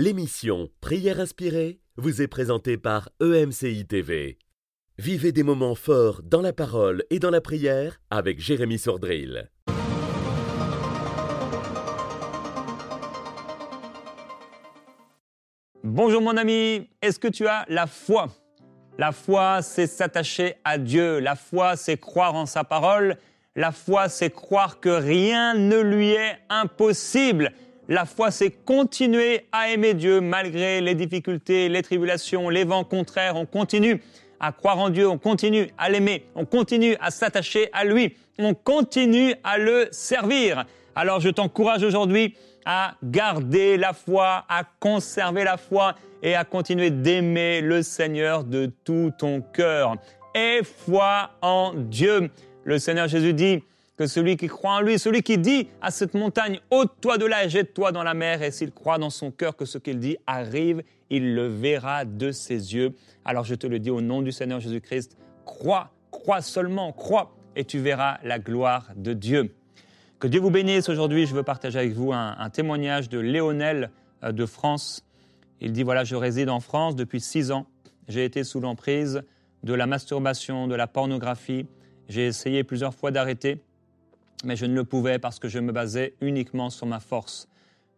L'émission Prière inspirée vous est présentée par EMCI TV. Vivez des moments forts dans la parole et dans la prière avec Jérémy Sordrill. Bonjour mon ami, est-ce que tu as la foi? La foi, c'est s'attacher à Dieu. La foi, c'est croire en sa parole. La foi, c'est croire que rien ne lui est impossible. La foi, c'est continuer à aimer Dieu malgré les difficultés, les tribulations, les vents contraires. On continue à croire en Dieu, on continue à l'aimer, on continue à s'attacher à lui, on continue à le servir. Alors je t'encourage aujourd'hui à garder la foi, à conserver la foi et à continuer d'aimer le Seigneur de tout ton cœur. Aie foi en Dieu. Le Seigneur Jésus dit que celui qui croit en lui, celui qui dit à cette montagne, ôte-toi de là et jette-toi dans la mer, et s'il croit dans son cœur que ce qu'il dit arrive, il le verra de ses yeux. Alors je te le dis au nom du Seigneur Jésus-Christ, crois, crois seulement, crois, et tu verras la gloire de Dieu. Que Dieu vous bénisse. Aujourd'hui, je veux partager avec vous un, témoignage de Léonel euh, de France. Il dit, voilà, je réside en France depuis six ans. J'ai été sous l'emprise de la masturbation, de la pornographie. J'ai essayé plusieurs fois d'arrêter, mais je ne le pouvais parce que je me basais uniquement sur ma force.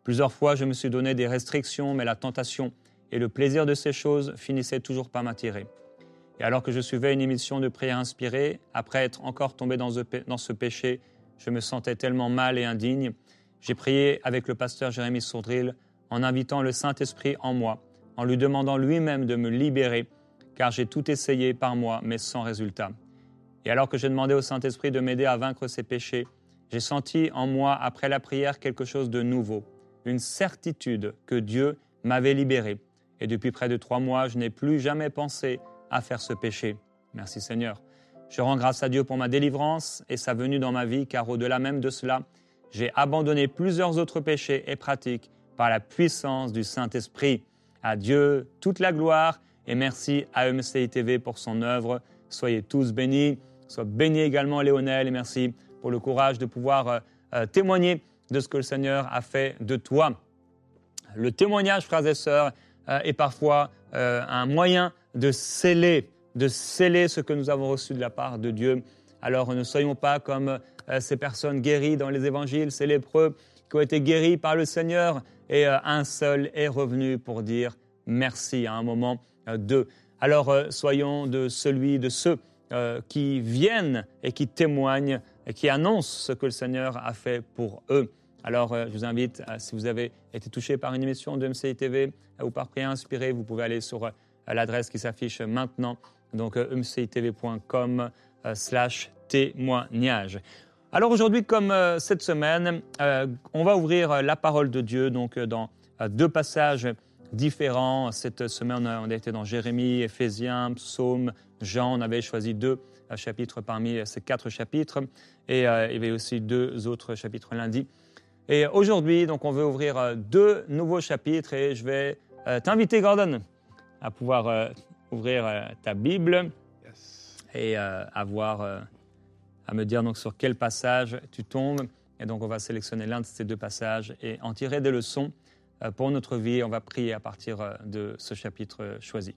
Plusieurs fois, je me suis donné des restrictions, mais la tentation et le plaisir de ces choses finissaient toujours par m'attirer. Et alors que je suivais une émission de prière inspirée, après être encore tombé dans ce péché, je me sentais tellement mal et indigne. J'ai prié avec le pasteur Jérémy Sourdril en invitant le Saint-Esprit en moi, en lui demandant lui-même de me libérer, car j'ai tout essayé par moi, mais sans résultat. Et alors que j'ai demandé au Saint-Esprit de m'aider à vaincre ces péchés, j'ai senti en moi, après la prière, quelque chose de nouveau, une certitude que Dieu m'avait libéré. Et depuis près de trois mois, je n'ai plus jamais pensé à faire ce péché. Merci Seigneur. Je rends grâce à Dieu pour ma délivrance et sa venue dans ma vie, car au-delà même de cela, j'ai abandonné plusieurs autres péchés et pratiques par la puissance du Saint-Esprit. À Dieu toute la gloire et merci à MCI TV pour son œuvre. Soyez tous bénis. Sois béni également Léonel et merci pour le courage de pouvoir euh, euh, témoigner de ce que le Seigneur a fait de toi. Le témoignage, frères et sœurs, euh, est parfois un moyen de sceller de sceller ce que nous avons reçu de la part de Dieu. Alors ne soyons pas comme ces personnes guéries dans les évangiles, ces lépreux qui ont été guéris par le Seigneur et un seul est revenu pour dire merci à un moment d'eux. Alors soyons de celui, de ceux qui viennent et qui témoignent et qui annoncent ce que le Seigneur a fait pour eux. Alors, je vous invite, si vous avez été touché par une émission de MCI TV ou par prière vous pouvez aller sur l'adresse qui s'affiche maintenant donc umcitv.com euh, euh, slash témoignage. Alors aujourd'hui, comme euh, cette semaine, on va ouvrir la parole de Dieu donc dans deux passages différents. Cette semaine, on a été dans Jérémie, Éphésiens, Psaume, Jean. On avait choisi deux chapitres parmi ces quatre chapitres. Et il y avait aussi deux autres chapitres lundi. Et aujourd'hui, donc, on veut ouvrir deux nouveaux chapitres et je vais t'inviter, Gordon, à pouvoir ouvrir euh, ta Bible et euh, avoir euh, à me dire donc sur quel passage tu tombes. Et donc on va sélectionner l'un de ces deux passages et en tirer des leçons pour notre vie. On va prier à partir de ce chapitre choisi.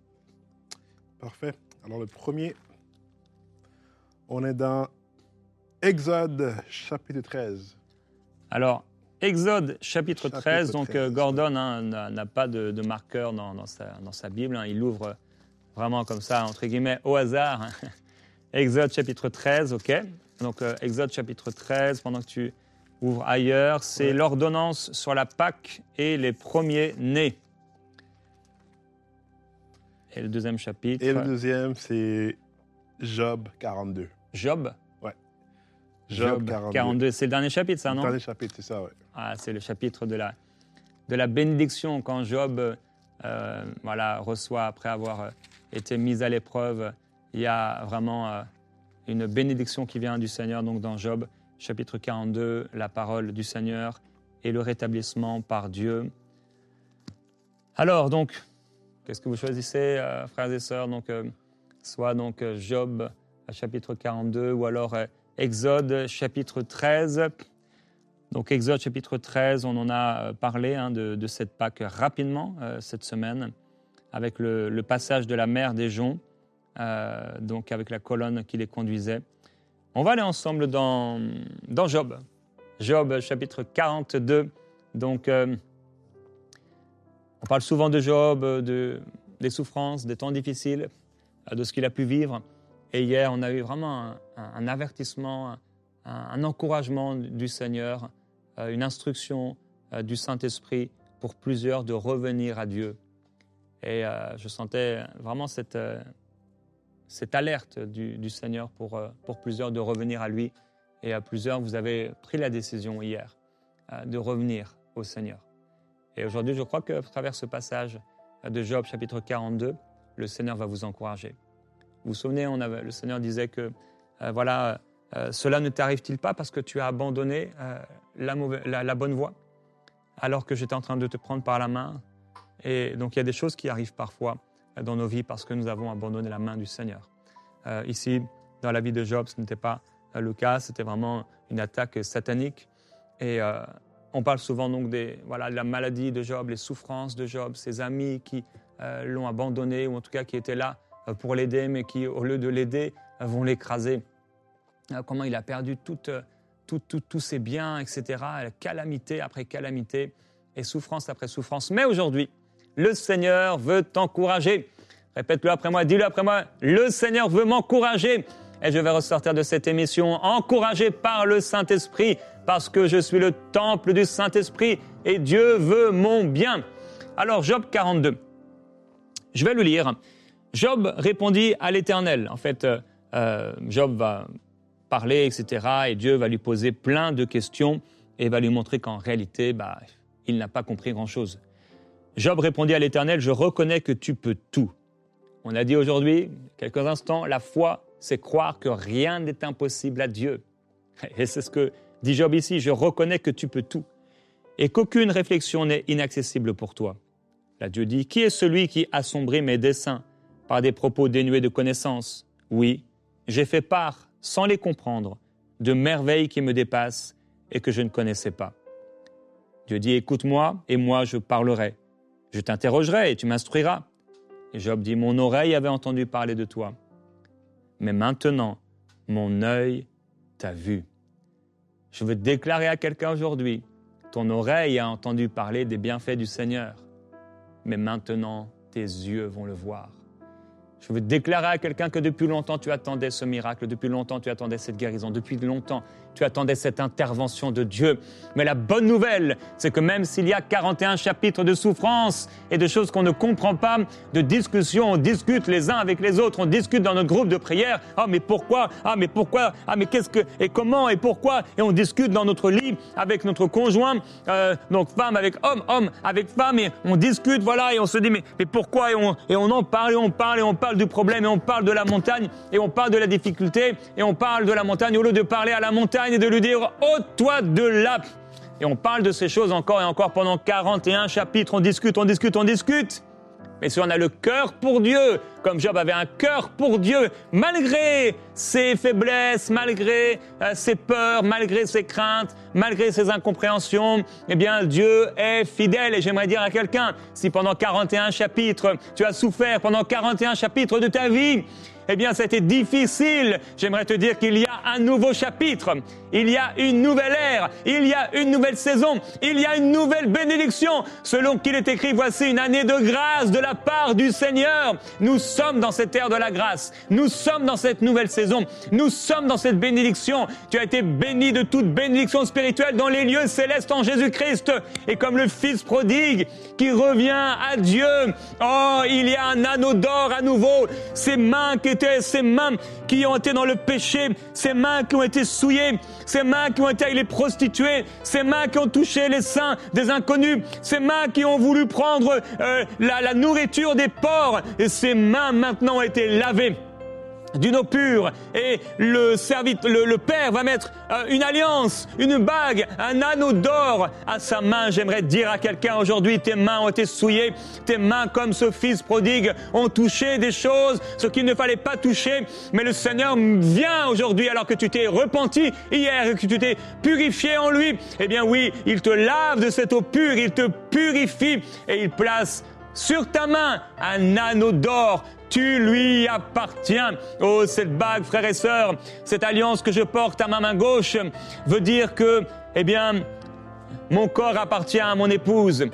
Parfait. Alors le premier, on est dans Exode chapitre 13. Alors, Exode chapitre 13, donc Gordon hein, n'a pas de, marqueur dans, sa, dans, sa, Bible, hein. il ouvre vraiment comme ça, entre guillemets, au hasard. Exode chapitre 13, ok Donc euh, Exode chapitre 13, pendant que tu ouvres ailleurs, c'est l'ordonnance sur la Pâque et les premiers-nés. Et le deuxième chapitre. Et le deuxième, c'est Job 42. Job? Ouais. Job, 42. C'est le dernier chapitre, ça, non? Le dernier chapitre, c'est ça, ouais. Ah, c'est le chapitre de la, de la bénédiction quand Job euh, voilà, reçoit, après avoir euh, été mise à l'épreuve. Il y a vraiment euh, une bénédiction qui vient du Seigneur. Donc dans Job chapitre 42, la parole du Seigneur et le rétablissement par Dieu. Alors donc, qu'est-ce que vous choisissez, euh, frères et sœurs? Donc, euh, soit donc Job chapitre 42 ou alors Exode chapitre 13. Donc Exode chapitre 13, on en a euh, parlé hein, de, cette Pâque rapidement euh, cette semaine, avec le, passage de la mer des joncs, euh, donc avec la colonne qui les conduisait. On va aller ensemble dans, Job. Job chapitre 42. Donc on parle souvent de Job, de, des souffrances, des temps difficiles, de ce qu'il a pu vivre. Et hier, on a eu vraiment un, avertissement, un, encouragement du Seigneur euh, une instruction euh, du Saint-Esprit pour plusieurs de revenir à Dieu. Et euh, je sentais vraiment cette, cette alerte du, Seigneur pour, pour plusieurs de revenir à lui. Et à plusieurs, vous avez pris la décision hier de revenir au Seigneur. Et aujourd'hui, je crois qu'à travers ce passage de Job chapitre 42, le Seigneur va vous encourager. Vous vous souvenez, on avait, le Seigneur disait que voilà, cela ne t'arrive-t-il pas parce que tu as abandonné la, bonne voie, alors que j'étais en train de te prendre par la main? Et donc il y a des choses qui arrivent parfois dans nos vies parce que nous avons abandonné la main du Seigneur. Euh, ici, dans la vie de Job, ce n'était pas euh, le cas, c'était vraiment une attaque satanique. Et euh, on parle souvent donc des, voilà, de la maladie de Job, les souffrances de Job, ses amis qui l'ont abandonné, ou en tout cas qui étaient là pour l'aider, mais qui, au lieu de l'aider, vont l'écraser. comment il a perdu toute tous ses biens, etc. Calamité après calamité et souffrance après souffrance. Mais aujourd'hui, le Seigneur veut t'encourager. Répète-le après moi, dis-le après moi. Le Seigneur veut m'encourager. Et je vais ressortir de cette émission encouragé par le Saint-Esprit, parce que je suis le temple du Saint-Esprit et Dieu veut mon bien. Alors, Job 42. Je vais le lire. Job répondit à l'Éternel. En fait, euh, euh, Job va parler, etc. Et Dieu va lui poser plein de questions et va lui montrer qu'en réalité, bah, il n'a pas compris grand-chose. Job répondit à l'Éternel, je reconnais que tu peux tout. On a dit aujourd'hui, quelques instants, la foi, c'est croire que rien n'est impossible à Dieu. Et c'est ce que dit Job ici, je reconnais que tu peux tout et qu'aucune réflexion n'est inaccessible pour toi. Là, Dieu dit, qui est celui qui assombrit mes desseins par des propos dénués de connaissance Oui, j'ai fait part sans les comprendre, de merveilles qui me dépassent et que je ne connaissais pas. Dieu dit, écoute-moi et moi je parlerai. Je t'interrogerai et tu m'instruiras. Et Job dit, mon oreille avait entendu parler de toi. Mais maintenant, mon œil t'a vu. Je veux déclarer à quelqu'un aujourd'hui, ton oreille a entendu parler des bienfaits du Seigneur. Mais maintenant, tes yeux vont le voir. Je veux déclarer à quelqu'un que depuis longtemps tu attendais ce miracle, depuis longtemps tu attendais cette guérison, depuis longtemps tu attendais cette intervention de Dieu. Mais la bonne nouvelle, c'est que même s'il y a 41 chapitres de souffrance et de choses qu'on ne comprend pas, de discussions, on discute les uns avec les autres, on discute dans notre groupe de prière. Ah mais pourquoi? Ah mais pourquoi? Ah mais qu'est-ce que? Et comment? Et pourquoi Et on discute dans notre lit avec notre conjoint, euh, donc femme avec homme, homme avec femme, et on discute, voilà, et on se dit mais, mais pourquoi et on, et on en parle et on parle et on parle du problème et on parle de la montagne et on parle de la difficulté et on parle de la montagne au lieu de parler à la montagne et de lui dire ôte-toi de là. Et on parle de ces choses encore et encore pendant 41 chapitres. On discute, on discute, on discute. Mais si on a le cœur pour Dieu, comme Job avait un cœur pour Dieu, malgré ses faiblesses, malgré euh, ses peurs, malgré ses craintes, malgré ses incompréhensions, eh bien Dieu est fidèle. Et j'aimerais dire à quelqu'un, si pendant 41 chapitres, tu as souffert pendant 41 chapitres de ta vie, eh bien, c'était difficile. J'aimerais te dire qu'il y a un nouveau chapitre. Il y a une nouvelle ère. Il y a une nouvelle saison. Il y a une nouvelle bénédiction. Selon qu'il est écrit, voici une année de grâce de la part du Seigneur. Nous sommes dans cette ère de la grâce. Nous sommes dans cette nouvelle saison. Nous sommes dans cette bénédiction. Tu as été béni de toute bénédiction spirituelle dans les lieux célestes en Jésus-Christ. Et comme le Fils prodigue qui revient à Dieu, oh, il y a un anneau d'or à nouveau. Mains qui ces mains qui ont été dans le péché, ces mains qui ont été souillées, ces mains qui ont été avec les prostituées, ces mains qui ont touché les seins des inconnus, ces mains qui ont voulu prendre euh, la, la nourriture des porcs, et ces mains maintenant ont été lavées d'une eau pure et le, servite, le, Père va mettre euh, une alliance, une bague, un anneau d'or à sa main. J'aimerais dire à quelqu'un aujourd'hui, tes mains ont été souillées, tes mains comme ce fils prodigue ont touché des choses, ce qu'il ne fallait pas toucher, mais le Seigneur vient aujourd'hui alors que tu t'es repenti hier et que tu t'es purifié en lui. Eh bien oui, il te lave de cette eau pure, il te purifie et il place sur ta main un anneau d'or tu lui appartiens. Oh, cette bague, frères et sœurs, cette alliance que je porte à ma main gauche veut dire que, eh bien, mon corps appartient à mon épouse.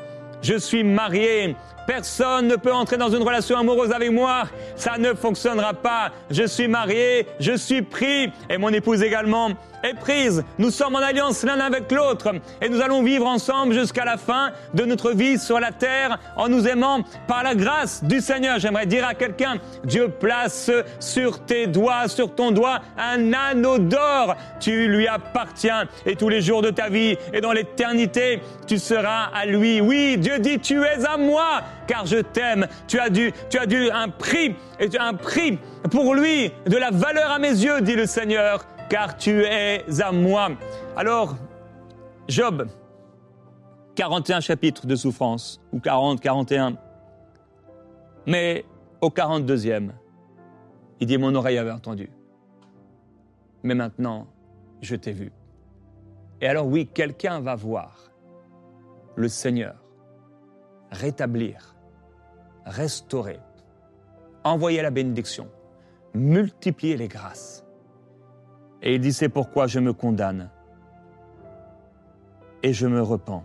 Je suis marié. Personne ne peut entrer dans une relation amoureuse avec moi. Ça ne fonctionnera pas. Je suis marié, je suis pris et mon épouse également est prise. Nous sommes en alliance l'un avec l'autre et nous allons vivre ensemble jusqu'à la fin de notre vie sur la terre en nous aimant par la grâce du Seigneur. J'aimerais dire à quelqu'un, Dieu place sur tes doigts, sur ton doigt, un anneau d'or. Tu lui appartiens et tous les jours de ta vie et dans l'éternité, tu seras à lui. Oui, Dieu dit, tu es à moi car je t'aime. Tu as dû, tu as dû un prix, un prix pour lui, de la valeur à mes yeux, dit le Seigneur car tu es à moi. Alors, Job, 41 chapitres de souffrance, ou 40, 41. Mais au 42e, il dit, mon oreille avait entendu. Mais maintenant, je t'ai vu. Et alors oui, quelqu'un va voir le Seigneur rétablir, restaurer, envoyer la bénédiction, multiplier les grâces et il dit, c'est pourquoi je me condamne et je me repens,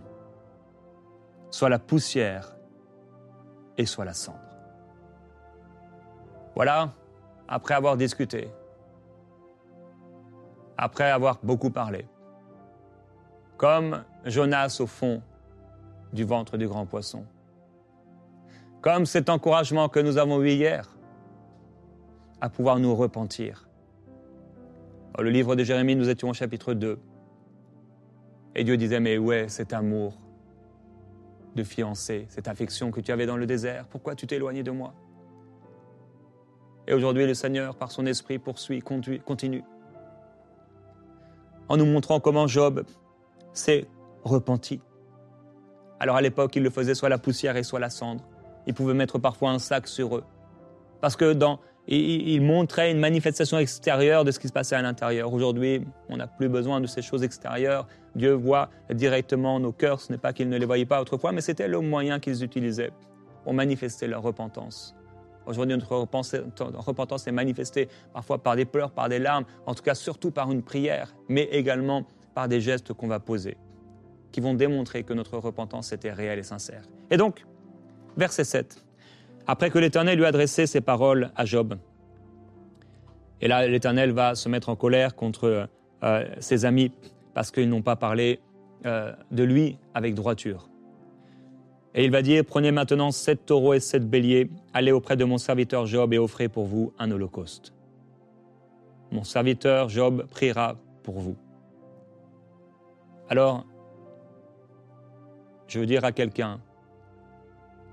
soit la poussière et soit la cendre. Voilà, après avoir discuté, après avoir beaucoup parlé, comme Jonas au fond du ventre du grand poisson, comme cet encouragement que nous avons eu hier à pouvoir nous repentir, le livre de Jérémie, nous étions au chapitre 2. Et Dieu disait, mais où est cet amour de fiancé, cette affection que tu avais dans le désert? Pourquoi tu t'es éloigné de moi? Et aujourd'hui, le Seigneur, par son esprit, poursuit, conduit, continue, en nous montrant comment Job s'est repenti. Alors à l'époque, il le faisait soit la poussière et soit la cendre. Il pouvait mettre parfois un sac sur eux. Parce que dans il, montrait une manifestation extérieure de ce qui se passait à l'intérieur. Aujourd'hui, on n'a plus besoin de ces choses extérieures. Dieu voit directement nos cœurs. Ce n'est pas qu'ils ne les voyaient pas autrefois, mais c'était le moyen qu'ils utilisaient pour manifester leur repentance. Aujourd'hui, notre repentance est manifestée parfois par des pleurs, par des larmes, en tout cas surtout par une prière, mais également par des gestes qu'on va poser, qui vont démontrer que notre repentance était réelle et sincère. Et donc, verset 7. Après que l'Éternel lui a adressé ces paroles à Job, et là l'Éternel va se mettre en colère contre euh, ses amis parce qu'ils n'ont pas parlé euh, de lui avec droiture. Et il va dire, prenez maintenant sept taureaux et sept béliers, allez auprès de mon serviteur Job et offrez pour vous un holocauste. Mon serviteur Job priera pour vous. Alors, je veux dire à quelqu'un,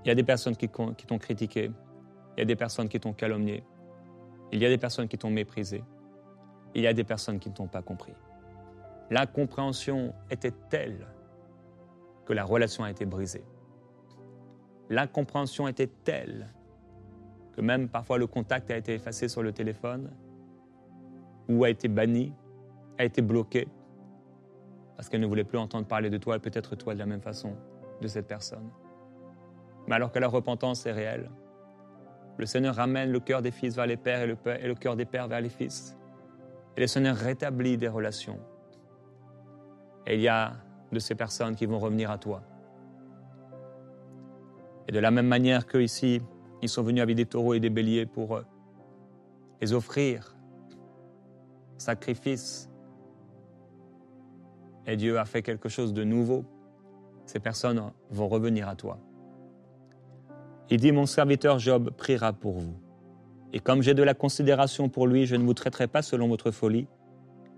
il y a des personnes qui, t'ont critiqué. Il y a des personnes qui t'ont calomnié. Il y a des personnes qui t'ont méprisé. Il y a des personnes qui ne t'ont pas compris. L'incompréhension était telle que la relation a été brisée. L'incompréhension était telle que même parfois le contact a été effacé sur le téléphone ou a été banni, a été bloqué parce qu'elle ne voulait plus entendre parler de toi et peut-être toi de la même façon de cette personne. Mais alors que la repentance est réelle, le Seigneur ramène le cœur des fils vers les pères et le, cœur des pères vers les fils. Et le Seigneur rétablit des relations. Et il y a de ces personnes qui vont revenir à toi. Et de la même manière qu'ici, ils sont venus avec des taureaux et des béliers pour euh, les offrir sacrifice. Et Dieu a fait quelque chose de nouveau. Ces personnes vont revenir à toi. Il dit, mon serviteur Job priera pour vous. Et comme j'ai de la considération pour lui, je ne vous traiterai pas selon votre folie,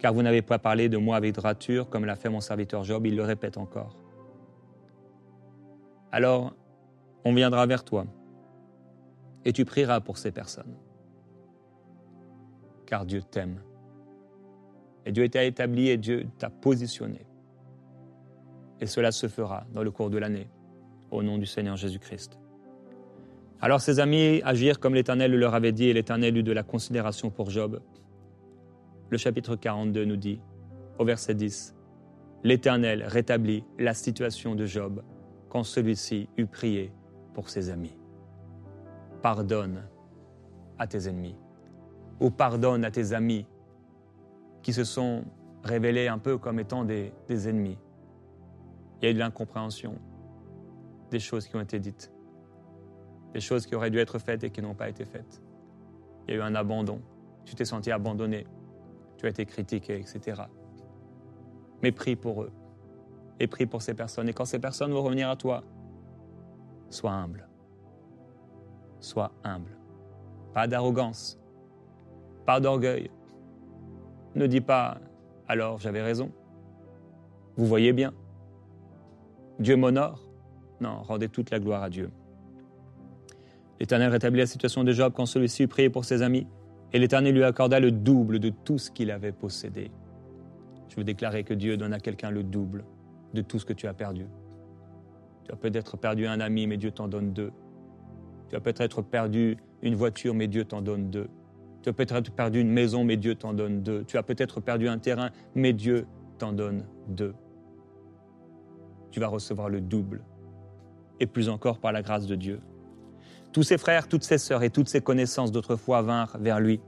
car vous n'avez pas parlé de moi avec drature, comme l'a fait mon serviteur Job, il le répète encore. Alors, on viendra vers toi, et tu prieras pour ces personnes. car Dieu t'aime. Et Dieu t'a établi et Dieu t'a positionné. Et cela se fera dans le cours de l'année, au nom du Seigneur Jésus-Christ. Alors ses amis agirent comme l'Éternel leur avait dit, et l'Éternel eut de la considération pour Job. Le chapitre 42 nous dit, au verset 10, L'Éternel rétablit la situation de Job quand celui-ci eut prié pour ses amis. Pardonne à tes ennemis, ou pardonne à tes amis qui se sont révélés un peu comme étant des, des ennemis. Il y a eu de l'incompréhension, des choses qui ont été dites des choses qui auraient dû être faites et qui n'ont pas été faites. Il y a eu un abandon. Tu t'es senti abandonné. Tu as été critiqué, etc. Mais prie pour eux. Et prie pour ces personnes. Et quand ces personnes vont revenir à toi, sois humble. Sois humble. Pas d'arrogance. Pas d'orgueil. Ne dis pas alors j'avais raison. Vous voyez bien. Dieu m'honore. Non, rendez toute la gloire à Dieu. L'Éternel rétablit la situation de Job quand celui-ci eut prié pour ses amis, et l'Éternel lui accorda le double de tout ce qu'il avait possédé. Je veux déclarer que Dieu donne à quelqu'un le double de tout ce que tu as perdu. Tu as peut-être perdu un ami, mais Dieu t'en donne deux. Tu as peut-être perdu une voiture, mais Dieu t'en donne deux. Tu as peut-être perdu une maison, mais Dieu t'en donne deux. Tu as peut-être perdu un terrain, mais Dieu t'en donne deux. Tu vas recevoir le double, et plus encore par la grâce de Dieu. Tous ses frères, toutes ses sœurs et toutes ses connaissances d'autrefois vinrent vers lui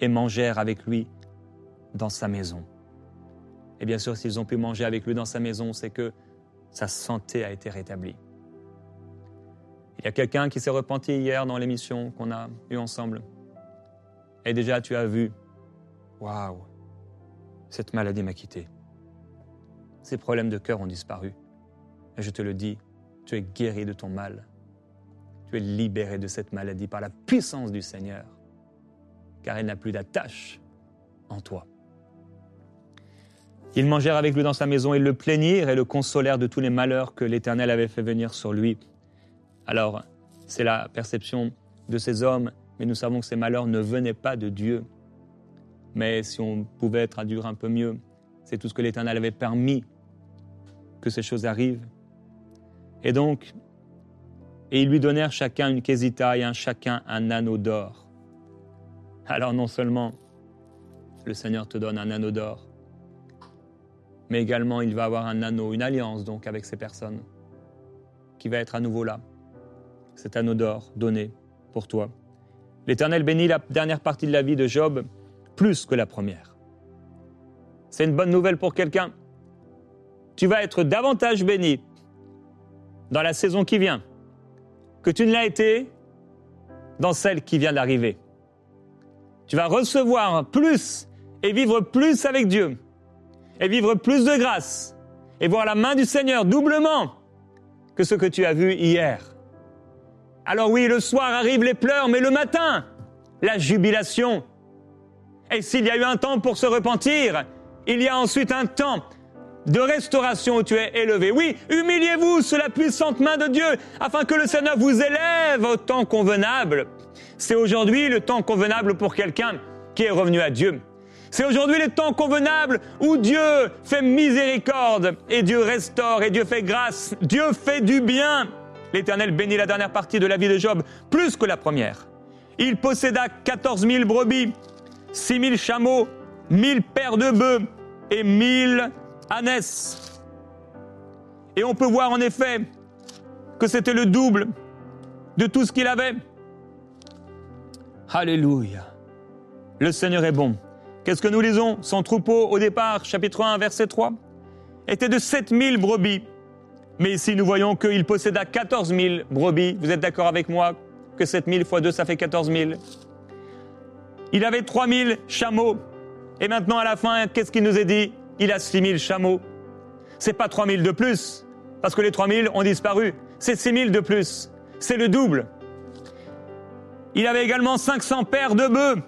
et mangèrent avec lui dans sa maison. Et bien sûr, s'ils ont pu manger avec lui dans sa maison, c'est que sa santé a été rétablie. Il y a quelqu'un qui s'est repenti hier dans l'émission qu'on a eue ensemble. Et déjà, tu as vu, waouh, cette maladie m'a quitté. Ces problèmes de cœur ont disparu. Et je te le dis, tu es guéri de ton mal. Tu es libéré de cette maladie par la puissance du Seigneur, car elle n'a plus d'attache en toi. Ils mangèrent avec lui dans sa maison, ils le plaignirent et le consolèrent de tous les malheurs que l'Éternel avait fait venir sur lui. Alors, c'est la perception de ces hommes, mais nous savons que ces malheurs ne venaient pas de Dieu. Mais si on pouvait traduire un peu mieux, c'est tout ce que l'Éternel avait permis que ces choses arrivent. Et donc, et ils lui donnèrent chacun une quesita et un chacun un anneau d'or. Alors non seulement le Seigneur te donne un anneau d'or, mais également il va avoir un anneau, une alliance donc avec ces personnes, qui va être à nouveau là. Cet anneau d'or donné pour toi. L'Éternel bénit la dernière partie de la vie de Job plus que la première. C'est une bonne nouvelle pour quelqu'un. Tu vas être davantage béni dans la saison qui vient que tu ne l'as été dans celle qui vient d'arriver. Tu vas recevoir plus et vivre plus avec Dieu, et vivre plus de grâce, et voir la main du Seigneur doublement que ce que tu as vu hier. Alors oui, le soir arrivent les pleurs, mais le matin, la jubilation. Et s'il y a eu un temps pour se repentir, il y a ensuite un temps de restauration où tu es élevé. Oui, humiliez-vous sous la puissante main de Dieu afin que le Seigneur vous élève au temps convenable. C'est aujourd'hui le temps convenable pour quelqu'un qui est revenu à Dieu. C'est aujourd'hui le temps convenable où Dieu fait miséricorde et Dieu restaure et Dieu fait grâce. Dieu fait du bien. L'Éternel bénit la dernière partie de la vie de Job plus que la première. Il posséda 14 000 brebis, 6 000 chameaux, 1000 paires de bœufs et 1000 Anès. Et on peut voir en effet que c'était le double de tout ce qu'il avait. Alléluia. Le Seigneur est bon. Qu'est-ce que nous lisons Son troupeau au départ, chapitre 1, verset 3, était de 7000 brebis. Mais ici, nous voyons qu'il posséda 14 000 brebis. Vous êtes d'accord avec moi que 7000 fois 2, ça fait 14 000 Il avait 3000 chameaux. Et maintenant, à la fin, qu'est-ce qu'il nous est dit? Il a 6000 chameaux. C'est pas 3000 de plus, parce que les 3000 ont disparu. C'est 6000 de plus. C'est le double. Il avait également 500 paires de bœufs.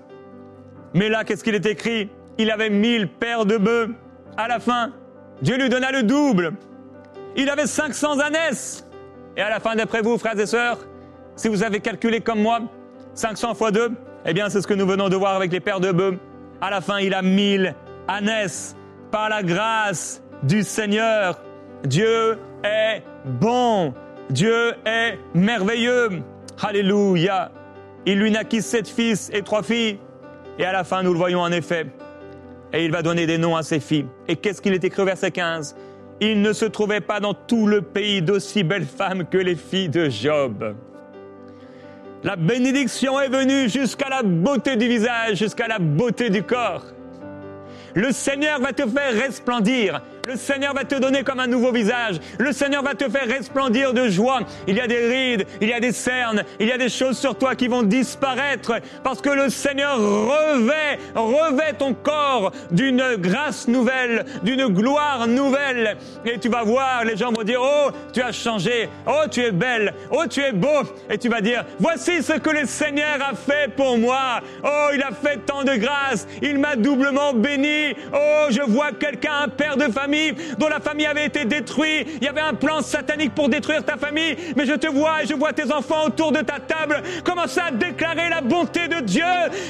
Mais là, qu'est-ce qu'il est écrit? Il avait 1000 paires de bœufs. À la fin, Dieu lui donna le double. Il avait 500 ânesses. Et à la fin, d'après vous, frères et sœurs, si vous avez calculé comme moi, 500 fois 2, eh bien, c'est ce que nous venons de voir avec les paires de bœufs. À la fin, il a mille ânesses par la grâce du Seigneur. Dieu est bon. Dieu est merveilleux. Alléluia. Il lui naquit sept fils et trois filles. Et à la fin, nous le voyons en effet. Et il va donner des noms à ses filles. Et qu'est-ce qu'il est écrit au verset 15 Il ne se trouvait pas dans tout le pays d'aussi belles femmes que les filles de Job. La bénédiction est venue jusqu'à la beauté du visage, jusqu'à la beauté du corps. Le Seigneur va te faire resplendir. Le Seigneur va te donner comme un nouveau visage. Le Seigneur va te faire resplendir de joie. Il y a des rides, il y a des cernes, il y a des choses sur toi qui vont disparaître parce que le Seigneur revêt, revêt ton corps d'une grâce nouvelle, d'une gloire nouvelle. Et tu vas voir, les gens vont dire, oh, tu as changé. Oh, tu es belle. Oh, tu es beau. Et tu vas dire, voici ce que le Seigneur a fait pour moi. Oh, il a fait tant de grâce. Il m'a doublement béni. Oh, je vois quelqu'un, un père de famille dont la famille avait été détruite. Il y avait un plan satanique pour détruire ta famille. Mais je te vois et je vois tes enfants autour de ta table commencer à déclarer la bonté de Dieu?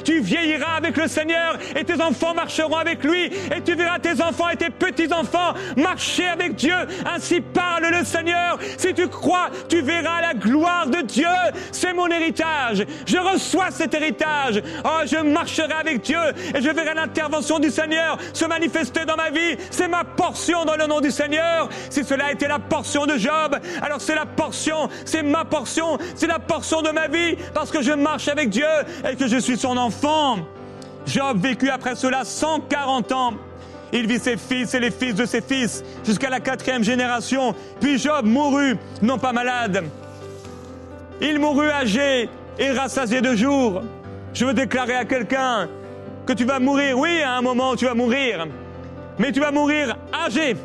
Tu vieilliras avec le Seigneur et tes enfants marcheront avec lui. Et tu verras tes enfants et tes petits-enfants marcher avec Dieu. Ainsi parle le Seigneur. Si tu crois, tu verras la gloire de Dieu. C'est mon héritage. Je reçois cet héritage. Oh, je marcherai avec Dieu et je verrai l'intervention du Seigneur se manifester dans ma vie. C'est ma dans le nom du Seigneur. Si cela a été la portion de Job, alors c'est la portion, c'est ma portion, c'est la portion de ma vie, parce que je marche avec Dieu et que je suis son enfant. Job vécut après cela 140 ans. Il vit ses fils et les fils de ses fils jusqu'à la quatrième génération. Puis Job mourut, non pas malade. Il mourut âgé et rassasié de jours. Je veux déclarer à quelqu'un que tu vas mourir. Oui, à un moment, tu vas mourir mais tu vas mourir âgé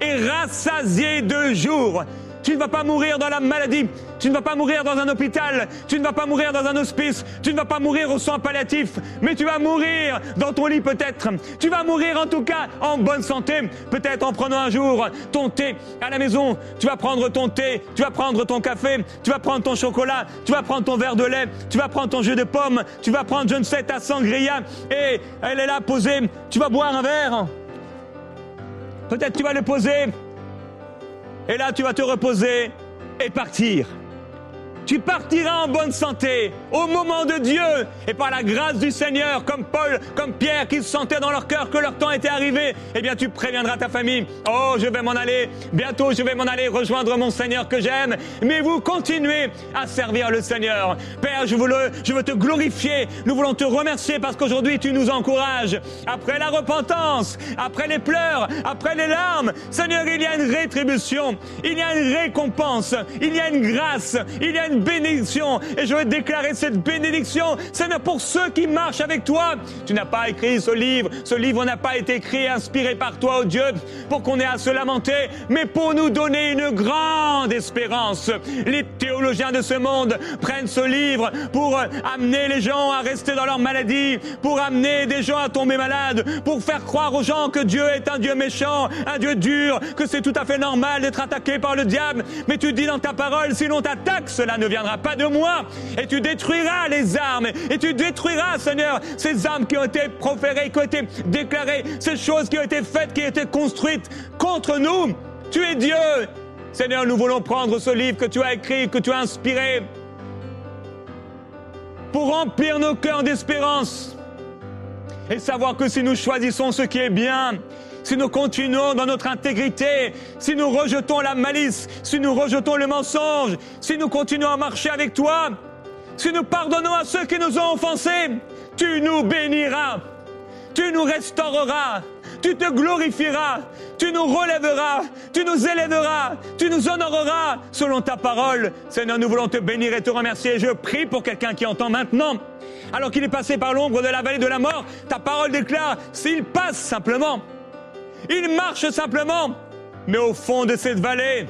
et rassasié de jours. Tu ne vas pas mourir dans la maladie. Tu ne vas pas mourir dans un hôpital. Tu ne vas pas mourir dans un hospice. Tu ne vas pas mourir au soins palliatif. Mais tu vas mourir dans ton lit peut-être. Tu vas mourir en tout cas en bonne santé. Peut-être en prenant un jour ton thé à la maison. Tu vas prendre ton thé. Tu vas prendre ton café. Tu vas prendre ton chocolat. Tu vas prendre ton verre de lait. Tu vas prendre ton jus de pomme. Tu vas prendre, je ne sais, ta sangria. Et elle est là posée. Tu vas boire un verre. Peut-être tu vas le poser. Et là, tu vas te reposer et partir. Tu partiras en bonne santé au moment de Dieu et par la grâce du Seigneur, comme Paul, comme Pierre, qui sentaient dans leur cœur que leur temps était arrivé. Eh bien, tu préviendras ta famille. Oh, je vais m'en aller. Bientôt, je vais m'en aller rejoindre mon Seigneur que j'aime. Mais vous continuez à servir le Seigneur. Père, je veux, te glorifier. Nous voulons te remercier parce qu'aujourd'hui, tu nous encourages. Après la repentance, après les pleurs, après les larmes, Seigneur, il y a une rétribution. Il y a une récompense. Il y a une grâce. Il y a une bénédiction. Et je veux déclarer cette bénédiction, Seigneur, pour ceux qui marchent avec toi. Tu n'as pas écrit ce livre. Ce livre n'a pas été écrit, inspiré par toi, oh Dieu, pour qu'on ait à se lamenter, mais pour nous donner une grande espérance. Les théologiens de ce monde prennent ce livre pour amener les gens à rester dans leur maladie, pour amener des gens à tomber malades, pour faire croire aux gens que Dieu est un Dieu méchant, un Dieu dur, que c'est tout à fait normal d'être attaqué par le diable. Mais tu dis dans ta parole, si l'on t'attaque, cela ne ne viendra pas de moi. Et tu détruiras les armes. Et tu détruiras, Seigneur, ces armes qui ont été proférées, qui ont été déclarées, ces choses qui ont été faites, qui ont été construites contre nous. Tu es Dieu. Seigneur, nous voulons prendre ce livre que tu as écrit, que tu as inspiré, pour remplir nos cœurs d'espérance et savoir que si nous choisissons ce qui est bien, si nous continuons dans notre intégrité, si nous rejetons la malice, si nous rejetons le mensonge, si nous continuons à marcher avec toi, si nous pardonnons à ceux qui nous ont offensés, tu nous béniras, tu nous restaureras, tu te glorifieras, tu nous relèveras, tu nous élèveras, tu nous honoreras selon ta parole. Seigneur, nous voulons te bénir et te remercier. Je prie pour quelqu'un qui entend maintenant, alors qu'il est passé par l'ombre de la vallée de la mort, ta parole déclare, s'il passe simplement, il marche simplement, mais au fond de cette vallée,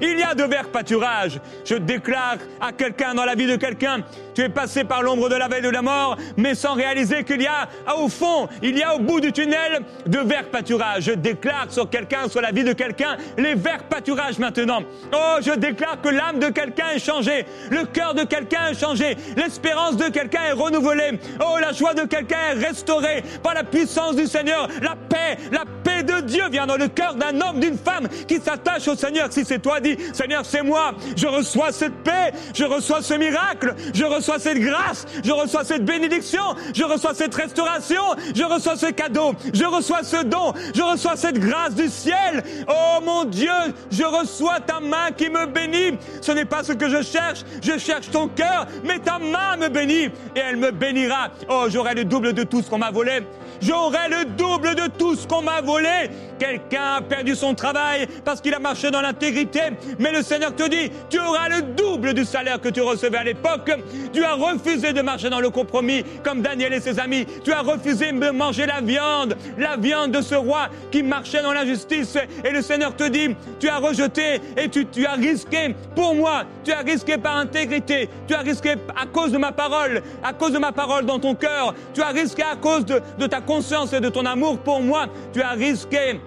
Il y a de verts pâturages. Je déclare à quelqu'un dans la vie de quelqu'un, tu es passé par l'ombre de la veille de la mort, mais sans réaliser qu'il y a au fond, il y a au bout du tunnel de verts pâturages. Je déclare sur quelqu'un, sur la vie de quelqu'un, les verts pâturages maintenant. Oh, je déclare que l'âme de quelqu'un est changée, le cœur de quelqu'un est changé, l'espérance de quelqu'un est renouvelée. Oh, la joie de quelqu'un est restaurée par la puissance du Seigneur. La paix, la paix de Dieu vient dans le cœur d'un homme, d'une femme qui s'attache au Seigneur. Si c'est toi, dis, Seigneur, c'est moi. Je reçois cette paix, je reçois ce miracle, je reçois cette grâce, je reçois cette bénédiction, je reçois cette restauration, je reçois ce cadeau, je reçois ce don, je reçois cette grâce du ciel. Oh mon Dieu, je reçois ta main qui me bénit. Ce n'est pas ce que je cherche, je cherche ton cœur, mais ta main me bénit et elle me bénira. Oh, j'aurai le double de tout ce qu'on m'a volé. J'aurai le double de tout ce qu'on m'a volé. Quelqu'un a perdu son travail parce qu'il a marché dans l'intégrité, mais le Seigneur te dit, tu auras le double du salaire que tu recevais à l'époque. Tu as refusé de marcher dans le compromis comme Daniel et ses amis. Tu as refusé de manger la viande, la viande de ce roi qui marchait dans l'injustice. Et le Seigneur te dit, tu as rejeté et tu, as risqué pour moi. Tu as risqué par intégrité. Tu as risqué à cause de ma parole, à cause de ma parole dans ton cœur. Tu as risqué à cause de, de ta conscience et de ton amour pour moi. Tu as risqué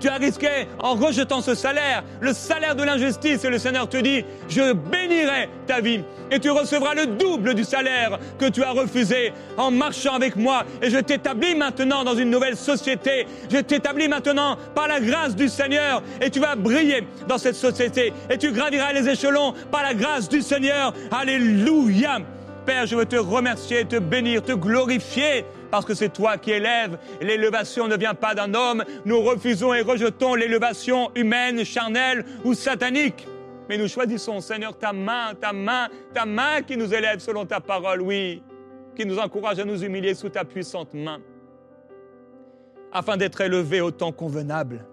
tu as risqué en rejetant ce salaire, le salaire de l'injustice, et le Seigneur te dit, je bénirai ta vie, et tu recevras le double du salaire que tu as refusé en marchant avec moi, et je t'établis maintenant dans une nouvelle société, je t'établis maintenant par la grâce du Seigneur, et tu vas briller dans cette société, et tu graviras les échelons par la grâce du Seigneur. Alléluia. Père, je veux te remercier, te bénir, te glorifier parce que c'est toi qui élèves. L'élévation ne vient pas d'un homme. Nous refusons et rejetons l'élévation humaine, charnelle ou satanique. Mais nous choisissons, Seigneur, ta main, ta main, ta main qui nous élève selon ta parole, oui, qui nous encourage à nous humilier sous ta puissante main, afin d'être élevés au temps convenable.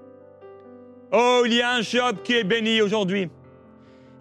Oh, il y a un Job qui est béni aujourd'hui.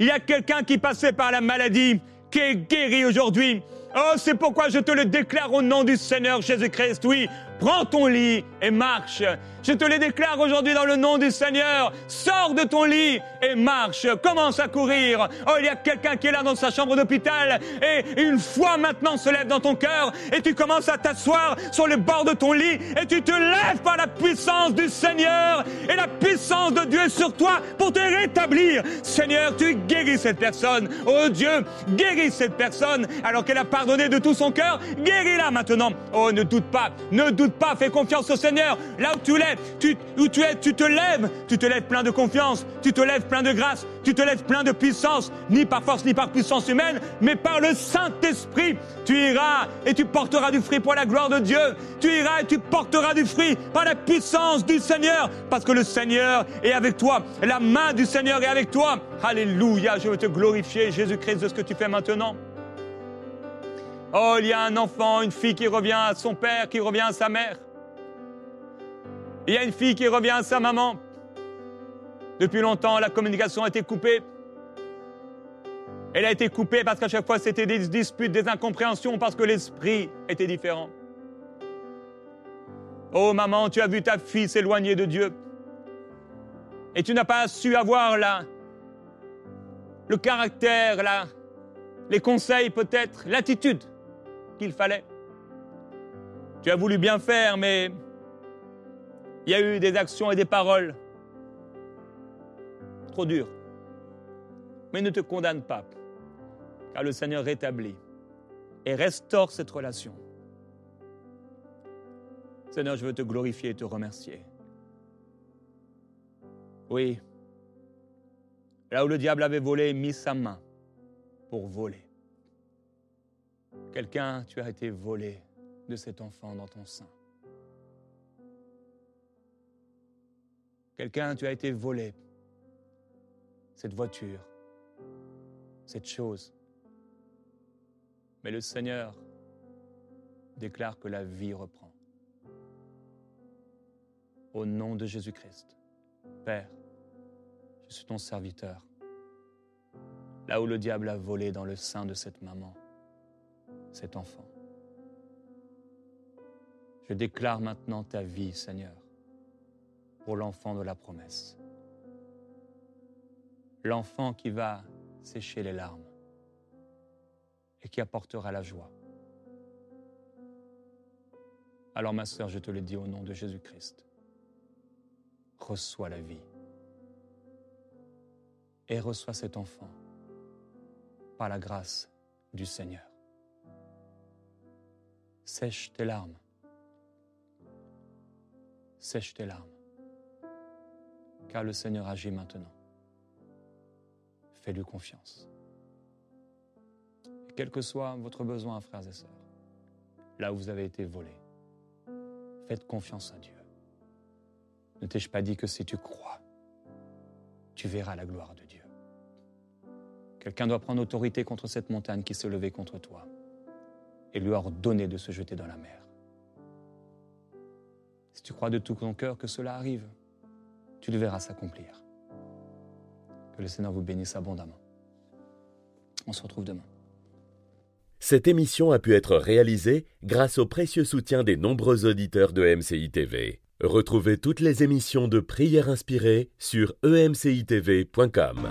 Il y a quelqu'un qui passait par la maladie, qui est guéri aujourd'hui. Oh, c'est pourquoi je te le déclare au nom du Seigneur Jésus-Christ. Oui, prends ton lit et marche. Je te le déclare aujourd'hui dans le nom du Seigneur. Sors de ton lit et marche. Commence à courir. Oh, il y a quelqu'un qui est là dans sa chambre d'hôpital et une foi maintenant se lève dans ton cœur et tu commences à t'asseoir sur le bord de ton lit et tu te lèves par la puissance du Seigneur et la puissance de Dieu sur toi pour te rétablir. Seigneur, tu guéris cette personne. Oh Dieu, guéris cette personne alors qu'elle a pardonné de tout son cœur. Guéris-la maintenant. Oh, ne doute pas, ne doute pas, fais confiance au Seigneur. Là où tu l'es, tu, où tu es, tu te lèves, tu te lèves plein de confiance, tu te lèves plein de grâce, tu te lèves plein de puissance, ni par force ni par puissance humaine, mais par le Saint-Esprit. Tu iras et tu porteras du fruit pour la gloire de Dieu. Tu iras et tu porteras du fruit par la puissance du Seigneur, parce que le Seigneur est avec toi. La main du Seigneur est avec toi. Alléluia, je veux te glorifier, Jésus-Christ, de ce que tu fais maintenant. Oh, il y a un enfant, une fille qui revient à son père, qui revient à sa mère. Il y a une fille qui revient à sa maman. Depuis longtemps, la communication a été coupée. Elle a été coupée parce qu'à chaque fois, c'était des disputes, des incompréhensions, parce que l'esprit était différent. Oh maman, tu as vu ta fille s'éloigner de Dieu. Et tu n'as pas su avoir la, le caractère, la, les conseils peut-être, l'attitude qu'il fallait. Tu as voulu bien faire, mais il y a eu des actions et des paroles trop dures. Mais ne te condamne pas, car le Seigneur rétablit et restaure cette relation. Seigneur, je veux te glorifier et te remercier. Oui, là où le diable avait volé, mis sa main pour voler. Quelqu'un, tu as été volé de cet enfant dans ton sein. Quelqu'un, tu as été volé. Cette voiture, cette chose. Mais le Seigneur déclare que la vie reprend. Au nom de Jésus-Christ, Père, je suis ton serviteur. Là où le diable a volé dans le sein de cette maman, cet enfant. Je déclare maintenant ta vie, Seigneur, pour l'enfant de la promesse. l'enfant qui va sécher les larmes et qui apportera la joie. Alors ma sœur, je te le dis au nom de Jésus-Christ, reçois la vie et reçois cet enfant par la grâce du Seigneur. Sèche tes larmes. Sèche tes larmes. Car le Seigneur agit maintenant. Fais-lui confiance. Quel que soit votre besoin, frères et sœurs, là où vous avez été volés, faites confiance à Dieu. Ne t'ai-je pas dit que si tu crois, tu verras la gloire de Dieu? Quelqu'un doit prendre autorité contre cette montagne qui s'est levée contre toi et lui ordonner de se jeter dans la mer. Si tu crois de tout ton cœur que cela arrive, tu le verras s'accomplir. Que le Seigneur vous bénisse abondamment. On se retrouve demain. Cette émission a pu être réalisée grâce au précieux soutien des nombreux auditeurs de MCI TV. Retrouvez toutes les émissions de prières inspirées sur emcitv.com.